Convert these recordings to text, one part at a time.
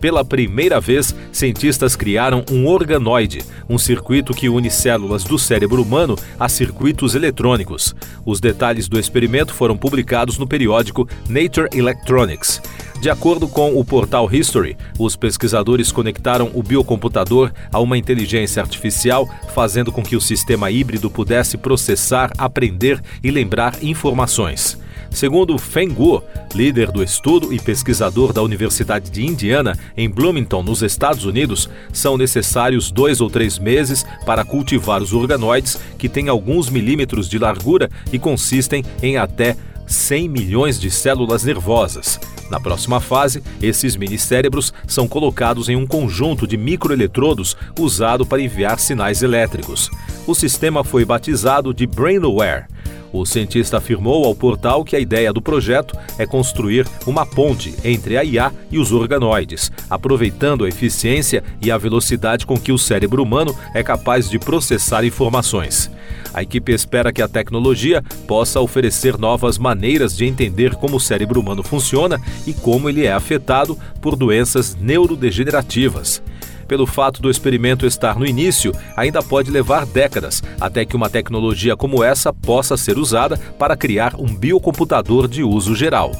Pela primeira vez, cientistas criaram um organoide, um circuito que une células do cérebro humano a circuitos eletrônicos. Os detalhes do experimento foram publicados no periódico Nature Electronics. De acordo com o portal History, os pesquisadores conectaram o biocomputador a uma inteligência artificial, fazendo com que o sistema híbrido pudesse processar, aprender e lembrar informações. Segundo Feng Guo, líder do estudo e pesquisador da Universidade de Indiana, em Bloomington, nos Estados Unidos, são necessários dois ou três meses para cultivar os organoides, que têm alguns milímetros de largura e consistem em até 100 milhões de células nervosas. Na próxima fase, esses minicérebros são colocados em um conjunto de microeletrodos usado para enviar sinais elétricos. O sistema foi batizado de Brainware o cientista afirmou ao portal que a ideia do projeto é construir uma ponte entre a IA e os organoides, aproveitando a eficiência e a velocidade com que o cérebro humano é capaz de processar informações. A equipe espera que a tecnologia possa oferecer novas maneiras de entender como o cérebro humano funciona e como ele é afetado por doenças neurodegenerativas pelo fato do experimento estar no início, ainda pode levar décadas até que uma tecnologia como essa possa ser usada para criar um biocomputador de uso geral.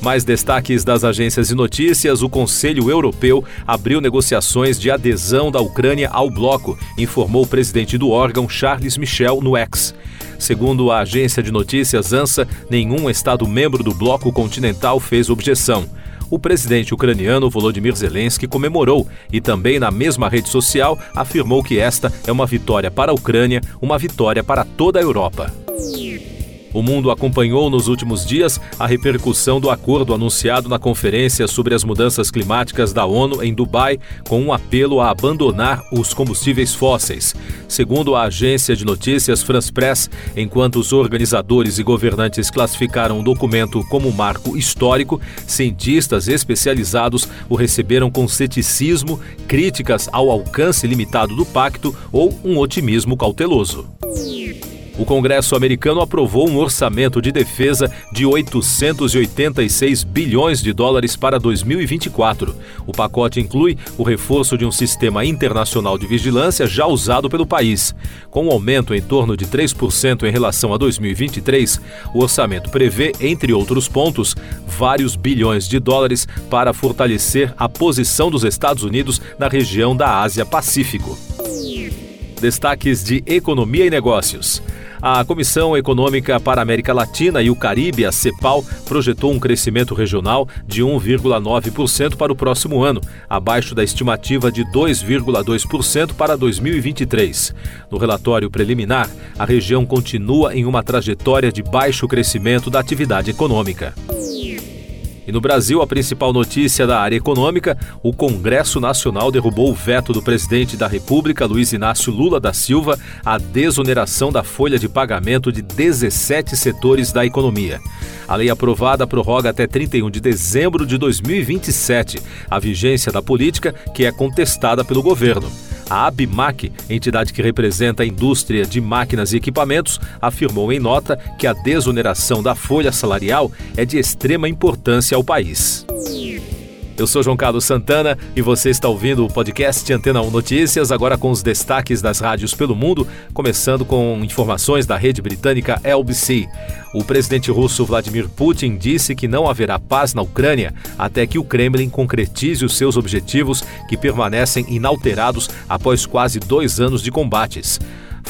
Mais destaques das agências de notícias: o Conselho Europeu abriu negociações de adesão da Ucrânia ao bloco, informou o presidente do órgão Charles Michel no X. Segundo a agência de notícias ANSA, nenhum Estado membro do bloco continental fez objeção o presidente ucraniano Volodymyr Zelensky comemorou e também na mesma rede social afirmou que esta é uma vitória para a Ucrânia, uma vitória para toda a Europa. O mundo acompanhou nos últimos dias a repercussão do acordo anunciado na Conferência sobre as Mudanças Climáticas da ONU em Dubai, com um apelo a abandonar os combustíveis fósseis. Segundo a agência de notícias France Press, enquanto os organizadores e governantes classificaram o documento como marco histórico, cientistas especializados o receberam com ceticismo, críticas ao alcance limitado do pacto ou um otimismo cauteloso. O Congresso americano aprovou um orçamento de defesa de 886 bilhões de dólares para 2024. O pacote inclui o reforço de um sistema internacional de vigilância já usado pelo país. Com um aumento em torno de 3% em relação a 2023, o orçamento prevê, entre outros pontos, vários bilhões de dólares para fortalecer a posição dos Estados Unidos na região da Ásia-Pacífico. Destaques de economia e negócios. A Comissão Econômica para a América Latina e o Caribe, a CEPAL, projetou um crescimento regional de 1,9% para o próximo ano, abaixo da estimativa de 2,2% para 2023. No relatório preliminar, a região continua em uma trajetória de baixo crescimento da atividade econômica. E no Brasil, a principal notícia da área econômica: o Congresso Nacional derrubou o veto do presidente da República, Luiz Inácio Lula da Silva, à desoneração da folha de pagamento de 17 setores da economia. A lei aprovada prorroga até 31 de dezembro de 2027 a vigência da política que é contestada pelo governo. A ABMAC, entidade que representa a indústria de máquinas e equipamentos, afirmou em nota que a desoneração da folha salarial é de extrema importância ao país. Eu sou João Carlos Santana e você está ouvindo o podcast Antena 1 Notícias, agora com os destaques das rádios pelo mundo, começando com informações da rede britânica LBC. O presidente russo Vladimir Putin disse que não haverá paz na Ucrânia até que o Kremlin concretize os seus objetivos que permanecem inalterados após quase dois anos de combates.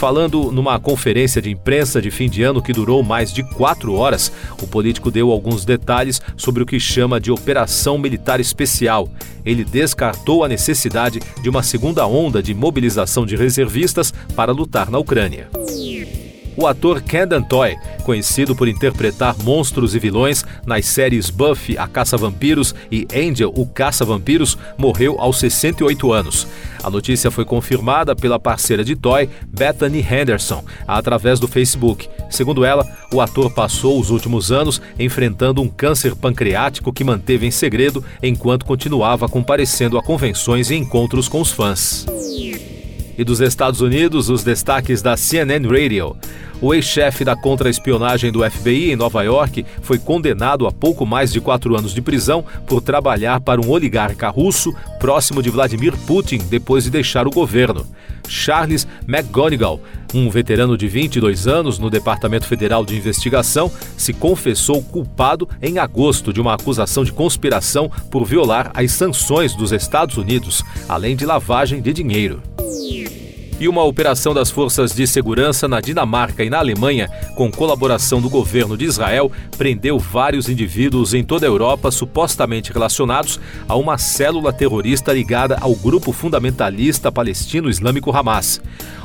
Falando numa conferência de imprensa de fim de ano que durou mais de quatro horas, o político deu alguns detalhes sobre o que chama de Operação Militar Especial. Ele descartou a necessidade de uma segunda onda de mobilização de reservistas para lutar na Ucrânia. O ator Kendall Toy, conhecido por interpretar monstros e vilões nas séries Buffy, a Caça-Vampiros e Angel, o Caça-Vampiros, morreu aos 68 anos. A notícia foi confirmada pela parceira de Toy, Bethany Henderson, através do Facebook. Segundo ela, o ator passou os últimos anos enfrentando um câncer pancreático que manteve em segredo enquanto continuava comparecendo a convenções e encontros com os fãs. E dos Estados Unidos, os destaques da CNN Radio. O ex-chefe da contra-espionagem do FBI em Nova York foi condenado a pouco mais de quatro anos de prisão por trabalhar para um oligarca russo próximo de Vladimir Putin depois de deixar o governo. Charles McGonigal, um veterano de 22 anos no Departamento Federal de Investigação, se confessou culpado em agosto de uma acusação de conspiração por violar as sanções dos Estados Unidos, além de lavagem de dinheiro e uma operação das forças de segurança na Dinamarca e na Alemanha, com colaboração do governo de Israel, prendeu vários indivíduos em toda a Europa supostamente relacionados a uma célula terrorista ligada ao grupo fundamentalista palestino islâmico Hamas.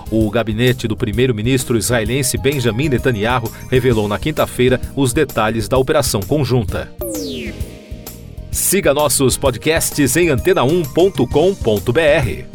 O gabinete do primeiro-ministro israelense Benjamin Netanyahu revelou na quinta-feira os detalhes da operação conjunta. Siga nossos podcasts em antena1.com.br.